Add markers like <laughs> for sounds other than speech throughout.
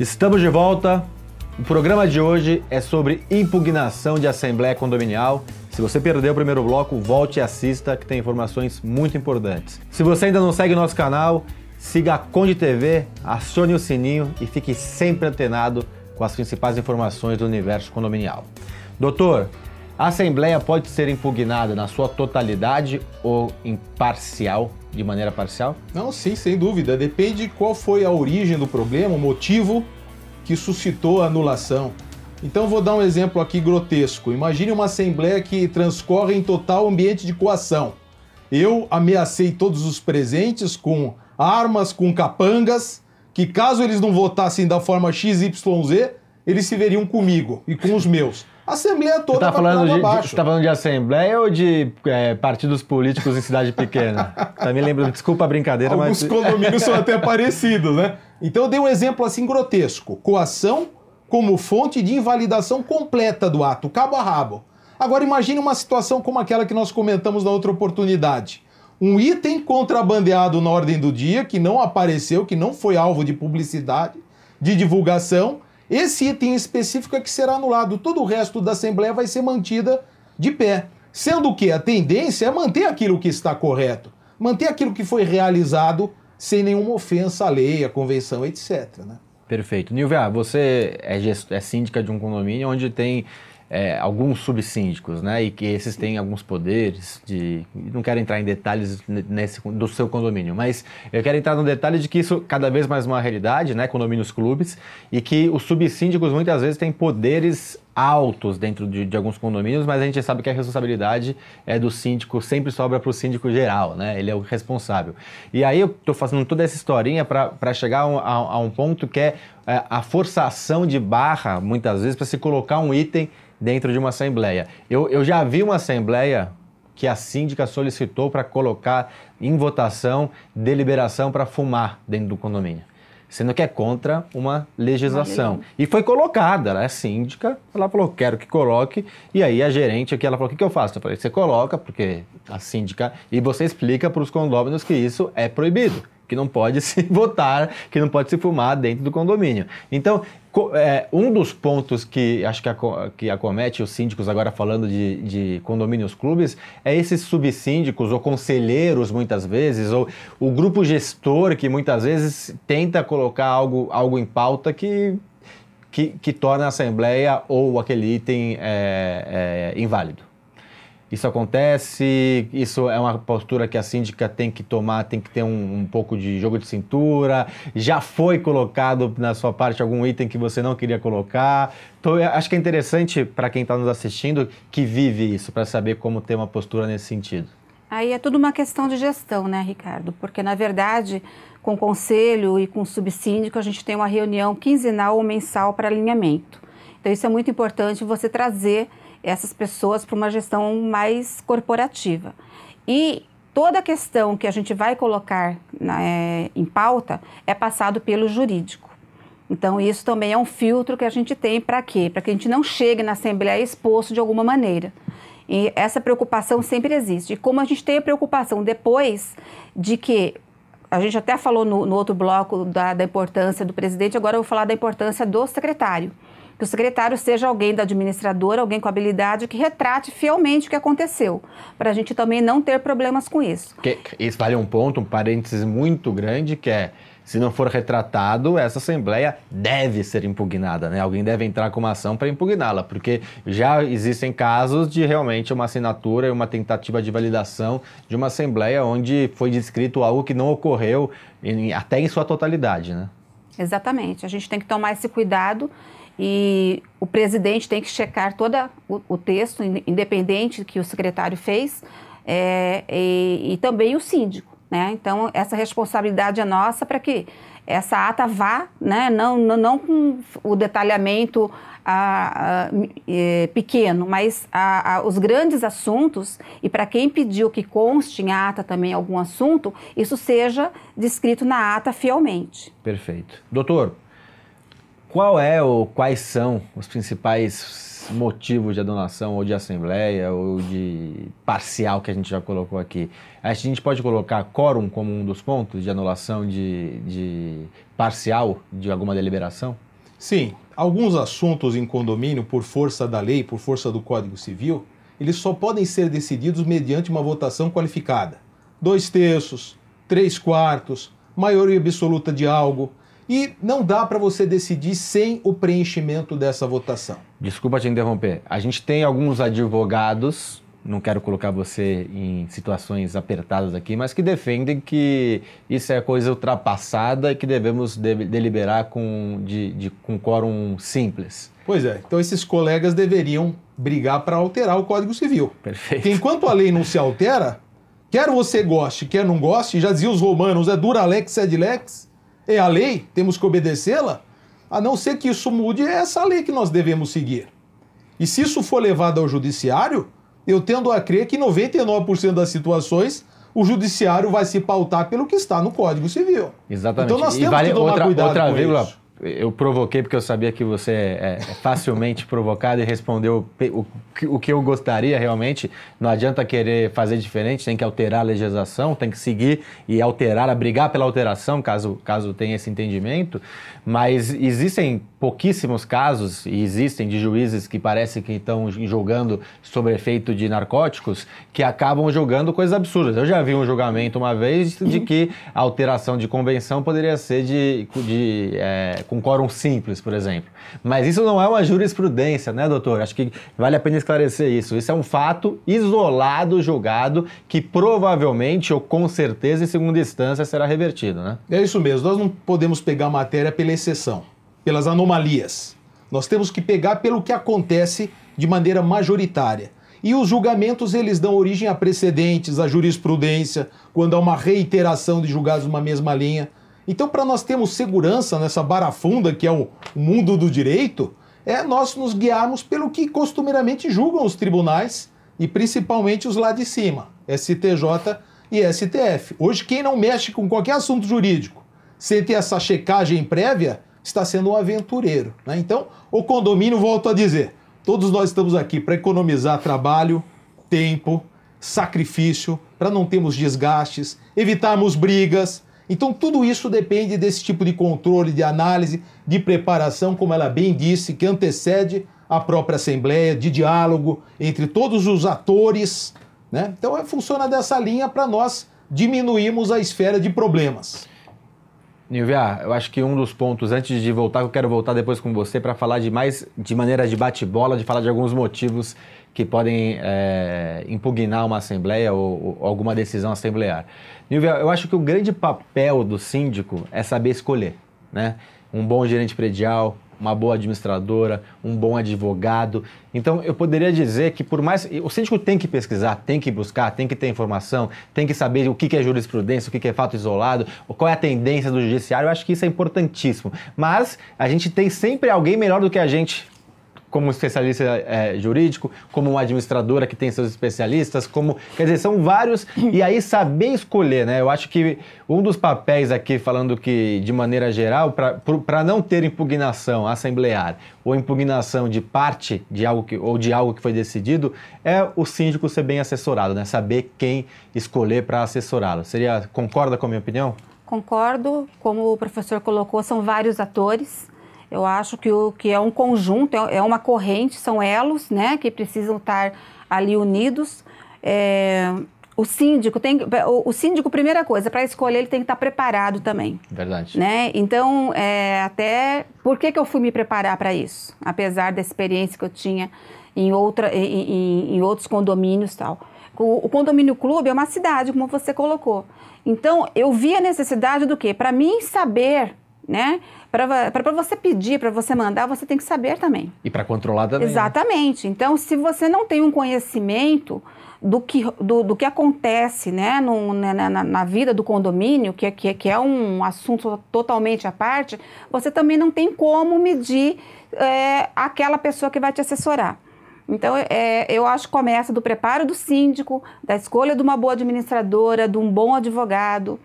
Estamos de volta. O programa de hoje é sobre impugnação de assembleia condominial. Se você perdeu o primeiro bloco, volte e assista, que tem informações muito importantes. Se você ainda não segue nosso canal, siga a Conde TV, acione o sininho e fique sempre antenado com as principais informações do universo condominial. Doutor, a Assembleia pode ser impugnada na sua totalidade ou imparcial, de maneira parcial? Não, sim, sem dúvida. Depende qual foi a origem do problema, o motivo que suscitou a anulação. Então vou dar um exemplo aqui grotesco. Imagine uma assembleia que transcorre em total ambiente de coação. Eu ameacei todos os presentes com armas, com capangas, que caso eles não votassem da forma XYZ, eles se veriam comigo e com os meus. A Assembleia toda tá falando de, de, você tá falando de Assembleia ou de é, partidos políticos em cidade pequena? <laughs> Também lembro, desculpa a brincadeira, Alguns mas... condomínios são até parecidos, né? Então eu dei um exemplo assim grotesco. Coação como fonte de invalidação completa do ato, cabo a rabo. Agora imagine uma situação como aquela que nós comentamos na outra oportunidade. Um item contrabandeado na ordem do dia, que não apareceu, que não foi alvo de publicidade, de divulgação, esse item específico é que será anulado. Todo o resto da Assembleia vai ser mantida de pé. Sendo que a tendência é manter aquilo que está correto, manter aquilo que foi realizado sem nenhuma ofensa à lei, à convenção, etc. Né? Perfeito. Nilvia, você é, é síndica de um condomínio onde tem é, alguns subsíndicos, né? E que esses têm alguns poderes de. Não quero entrar em detalhes nesse, do seu condomínio, mas eu quero entrar no detalhe de que isso cada vez mais é uma realidade, né? Condomínios clubes, e que os subsíndicos muitas vezes têm poderes altos dentro de, de, alguns condomínios, mas a gente sabe que a responsabilidade é do síndico, sempre sobra para o síndico geral, né? Ele é o responsável. E aí eu estou fazendo toda essa historinha para chegar a, a, um ponto que é, é a forçação de barra, muitas vezes, para se colocar um item dentro de uma assembleia. Eu, eu já vi uma assembleia que a síndica solicitou para colocar em votação deliberação para fumar dentro do condomínio. Sendo que é contra uma legislação. E foi colocada, ela é síndica, ela falou, quero que coloque, e aí a gerente aqui, ela falou, o que, que eu faço? Eu falei, você coloca, porque a síndica, e você explica para os condôminos que isso é proibido que não pode <laughs> se votar, que não pode se fumar dentro do condomínio. Então, é, um dos pontos que acho que, que acomete os síndicos, agora falando de, de condomínios clubes, é esses subsíndicos ou conselheiros, muitas vezes, ou o grupo gestor que muitas vezes tenta colocar algo, algo em pauta que, que, que torna a Assembleia ou aquele item é, é, inválido. Isso acontece, isso é uma postura que a síndica tem que tomar, tem que ter um, um, pouco de jogo de cintura. Já foi colocado na sua parte algum item que você não queria colocar. Então, acho que é interessante para quem está nos assistindo que vive isso, para saber como ter uma postura nesse sentido. Aí é tudo uma questão de gestão, né, Ricardo? Porque, na verdade, com o conselho e com o subsíndico, a gente tem uma reunião quinzenal ou mensal para alinhamento. Então, isso é muito importante você trazer essas pessoas para uma gestão mais corporativa. E toda a questão que a gente vai colocar na, é, em pauta é passado pelo jurídico. Então, isso também é um filtro que a gente tem para quê? Para que a gente não chegue na Assembleia exposto de alguma maneira. E essa preocupação sempre existe. E como a gente tem a preocupação depois de que a gente até falou no, no outro bloco da, da importância do presidente, agora eu vou falar da importância do secretário que o secretário seja alguém da administradora, alguém com habilidade que retrate fielmente o que aconteceu, para a gente também não ter problemas com isso. Que, isso vale um ponto, um parênteses muito grande, que é se não for retratado, essa Assembleia deve ser impugnada, né? Alguém deve entrar com uma ação para impugná-la, porque já existem casos de realmente uma assinatura e uma tentativa de validação de uma Assembleia onde foi descrito algo que não ocorreu em, até em sua totalidade, né? Exatamente. A gente tem que tomar esse cuidado e o presidente tem que checar todo o, texto, independente que o secretário fez, é, e, e, também o síndico. Né? Então, essa responsabilidade é nossa para que essa ata vá, né? não, não, não com o detalhamento é, pequeno, mas os grandes assuntos, e para quem pediu que conste em ata também algum assunto, isso seja descrito na ata fielmente. Perfeito. Doutor, Qual é ou quais são os principais motivos de adonação ou de assembleia ou de parcial que a gente já colocou aqui? A gente pode colocar quórum como um dos pontos de anulação de, de parcial de alguma deliberação? Sim, alguns assuntos em condomínio, por força da lei, por força do Código Civil, eles só podem ser decididos mediante uma votação qualificada. Dois terços, três quartos, maioria absoluta de algo. E não dá para você decidir sem o preenchimento dessa votação. Desculpa te interromper. A gente tem alguns advogados, não quero colocar você em situações apertadas aqui, mas que defendem que isso é coisa ultrapassada e que devemos de deliberar com, de, de, com quórum simples. Pois é, então esses colegas deveriam brigar para alterar o Código Civil. Perfeito. Porque enquanto a lei não se altera, quer você goste, quer não goste, já diziam os romanos, é dura lex sed lex, é a lei, temos que obedecê-la, a não ser que isso mude, é essa lei que nós devemos seguir. E se isso for levado ao judiciário, eu tendo a crer que 99% das situações o judiciário vai se pautar pelo que está no Código Civil. Exatamente. Então nós E temos vale que tomar outra, cuidado outra com vírgula. isso. Eu provoquei porque eu sabia que você é, é facilmente <laughs> provocado e respondeu o, que- eu gostaria realmente. Não adianta querer fazer diferente, tem que alterar a legislação, tem que seguir e alterar, brigar pela alteração, caso, caso tenha esse entendimento. Mas existem pouquíssimos casos, e existem de juízes que parece que estão julgando sob efeito de narcóticos, que acabam julgando coisas absurdas. Eu já vi um julgamento uma vez de que a alteração de convenção poderia ser de, de, é, com quórum simples, por exemplo. Mas isso não é uma jurisprudência, né, doutor? Acho que vale a pena esclarecer isso. Isso é um fato isolado, julgado, que provavelmente ou com certeza, em segunda instância, será revertido, né? É isso mesmo, nós não podemos pegar a matéria pela exceção, pelas anomalias. Nós temos que pegar pelo que acontece de maneira majoritária. E os julgamentos eles dão origem a precedentes, a jurisprudência, quando há uma reiteração de julgados numa mesma linha. Então, para nós termos segurança nessa barafunda que é o mundo do direito, é nós nos guiarmos pelo que costumeiramente julgam os tribunais e principalmente os lá de cima, STJ e STF. Hoje, quem não mexe com qualquer assunto jurídico sem ter essa checagem prévia está sendo um aventureiro. né? Então, o condomínio, volto a dizer, todos nós estamos aqui para economizar trabalho, tempo, sacrifício, para não termos desgastes, evitarmos brigas. Então, tudo isso depende desse tipo de controle, de análise, de preparação, como ela bem disse, que antecede a própria Assembleia, de diálogo entre todos os atores. Né? Então, é, funciona dessa linha para nós diminuirmos a esfera de problemas. Nilvia, eu acho que um dos pontos, antes de voltar, eu quero voltar depois com você para falar de mais, de maneira de bate-bola, de falar de alguns motivos que podem é, impugnar uma assembleia ou, ou alguma decisão assemblear. Nilvia, eu acho que o grande papel do síndico é saber escolher, né? Um bom gerente predial, uma boa administradora, um bom advogado. Então, eu poderia dizer que por mais... O síndico tem que pesquisar, tem que buscar, tem que ter informação, tem que saber o que é jurisprudência, o que é fato isolado, qual é a tendência do judiciário. Eu acho que isso é importantíssimo. Mas a gente tem sempre alguém melhor do que a gente como especialista é, jurídico, como uma administradora que tem seus especialistas, como quer dizer são vários e aí saber escolher, né? Eu acho que um dos papéis aqui falando que de maneira geral para não ter impugnação assemblear ou impugnação de parte de algo que ou de algo que foi decidido é o síndico ser bem assessorado, né? Saber quem escolher para assessorá-lo. Seria concorda com a minha opinião? Concordo, como o professor colocou, são vários atores. Eu acho que, o, que é um conjunto, é, é uma corrente, são elos, né, que precisam estar ali unidos. É, o síndico tem, o, o síndico, primeira coisa, para escolher ele tem que estar preparado também. Verdade. Né? Então, é, até por que, que eu fui me preparar para isso? Apesar da experiência que eu tinha em, outra, em, em, em outros condomínios e tal. O, o condomínio clube é uma cidade, como você colocou. Então, eu vi a necessidade do quê? Para mim saber, né? Para você pedir, para você mandar, você tem que saber também. E para controlar também. né? Exatamente. Então, se você não tem um conhecimento do que, do, do que acontece né, no, na, na, na, vida do condomínio, que, que, que é um assunto totalmente à parte, você também não tem como medir é, aquela pessoa que vai te assessorar. Então, é, eu acho que começa do preparo do síndico, da escolha de uma boa administradora, de um bom advogado,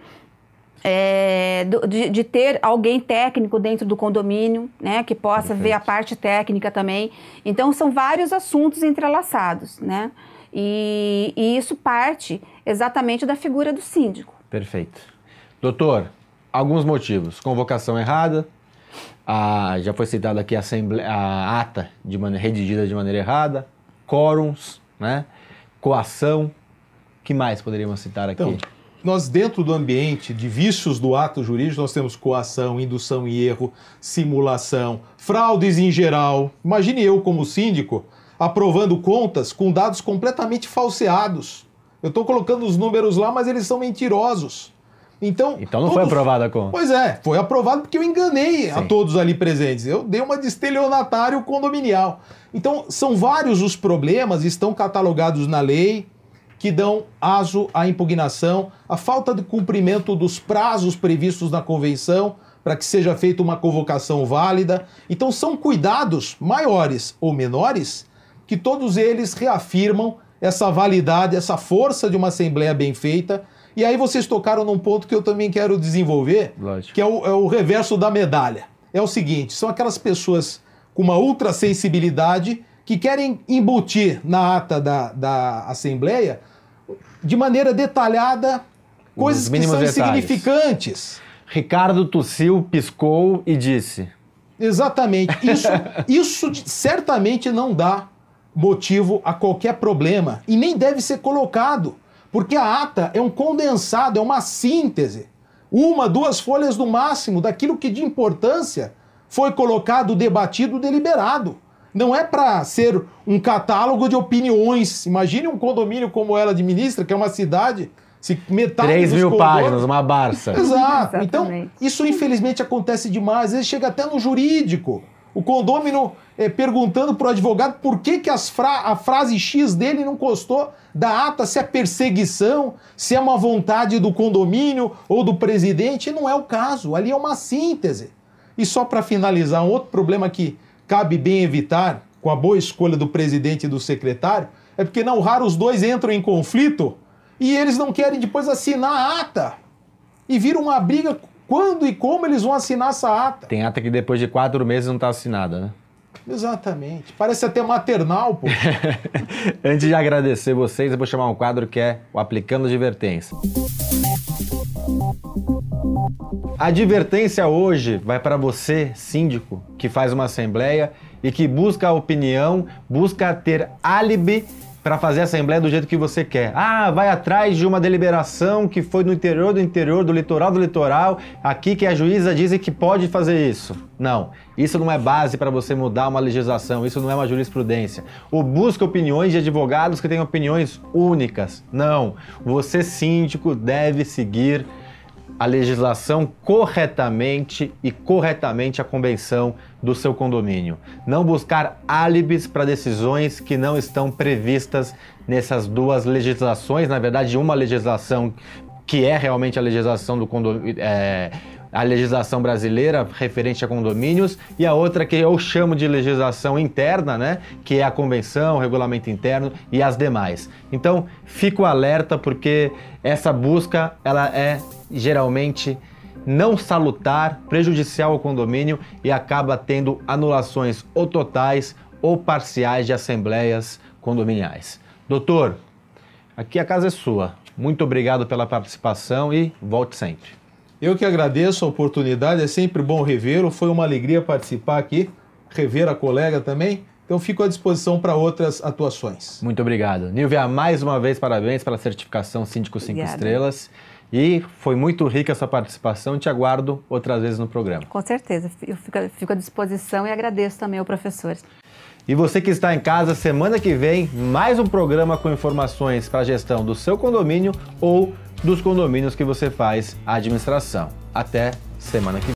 é, de, de, ter alguém técnico dentro do condomínio, né, que possa Perfeito. ver a parte técnica também. Então, são vários assuntos entrelaçados, né? E, e isso parte exatamente da figura do síndico. Perfeito. Doutor, alguns motivos. Convocação errada, a, já foi citado aqui a, a ata de maneira, redigida de maneira errada, quórums, né? coação. que mais poderíamos citar aqui? Então, nós dentro do ambiente de vícios do ato jurídico, nós temos coação, indução e erro, simulação, fraudes em geral. Imagine eu como síndico aprovando contas com dados completamente falseados. Eu estou colocando os números lá, mas eles são mentirosos. Então, então não todos... foi aprovada a conta. Pois é, foi aprovado porque eu enganei Sim. a todos ali presentes. Eu dei uma de estelionatário condominial. Então, são vários os problemas, estão catalogados na lei, que dão aso à impugnação, a falta de cumprimento dos prazos previstos na convenção para que seja feita uma convocação válida. Então, são cuidados maiores ou menores que todos eles reafirmam essa validade, essa força de uma Assembleia bem feita. E aí vocês tocaram num ponto que eu também quero desenvolver, Lógico. que é o, é o reverso da medalha. É o seguinte: são aquelas pessoas com uma ultra sensibilidade que querem embutir na ata da, da Assembleia, de maneira detalhada, coisas que são insignificantes. Ricardo tossiu, piscou e disse. Exatamente. Isso, <laughs> isso certamente não dá motivo a qualquer problema e nem deve ser colocado, porque a ata é um condensado, é uma síntese. Uma, duas folhas no máximo daquilo que de importância foi colocado, debatido, deliberado não é para ser um catálogo de opiniões. Imagine um condomínio como ela administra, que é uma cidade. Se metade 3 mil páginas, uma barça. Exato. Então, isso infelizmente acontece demais. Às vezes chega até no jurídico. O condômino é, perguntando para o advogado por que, que fra a frase X dele não constou da ata, se é perseguição, se é uma vontade do condomínio ou do presidente. Não é o caso. Ali é uma síntese. E só para finalizar, um outro problema que cabe bem evitar, com a boa escolha do presidente e do secretário, é porque não raro os dois entram em conflito e eles não querem depois assinar a ata. E vira uma briga quando e como eles vão assinar essa ata. Tem ata que depois de quatro meses não está assinada, né? Exatamente. Parece até maternal, pô. <laughs> Antes de agradecer vocês, eu vou chamar um quadro que é o Aplicando Advertência. A advertência hoje vai para você, síndico, que faz uma assembleia e que busca a opinião, busca ter álibi para fazer a assembleia do jeito que você quer. Ah, vai atrás de uma deliberação que foi no interior do interior, do litoral do litoral, aqui que a juíza diz que pode fazer isso. Não, isso não é base para você mudar uma legislação, isso não é uma jurisprudência. Ou busca opiniões de advogados que têm opiniões únicas. Não, você síndico deve seguir a legislação corretamente e corretamente a convenção do seu condomínio. Não buscar álibis para decisões que não estão previstas nessas duas legislações, na verdade, uma legislação que é realmente a legislação do condomínio. É, a legislação brasileira referente a condomínios e a outra que eu chamo de legislação interna, né, que é a convenção, o regulamento interno e as demais. Então, fico alerta porque essa busca ela é geralmente não salutar, prejudicial ao condomínio e acaba tendo anulações ou totais ou parciais de assembleias condominiais. Doutor, aqui a casa é sua. Muito obrigado pela participação e volte sempre. Eu que agradeço a oportunidade, é sempre bom revê-lo. Foi uma alegria participar aqui, rever a colega também. Então fico à disposição para outras atuações. Muito obrigado. Nilvia, mais uma vez parabéns pela certificação Síndico 5 Estrelas. E foi muito rica essa participação. Te aguardo outras vezes no programa. Com certeza. Eu fico, fico à disposição e agradeço também ao professor. E você que está em casa, semana que vem, mais um programa com informações para a gestão do seu condomínio ou dos condomínios que você faz a administração. Até semana que vem.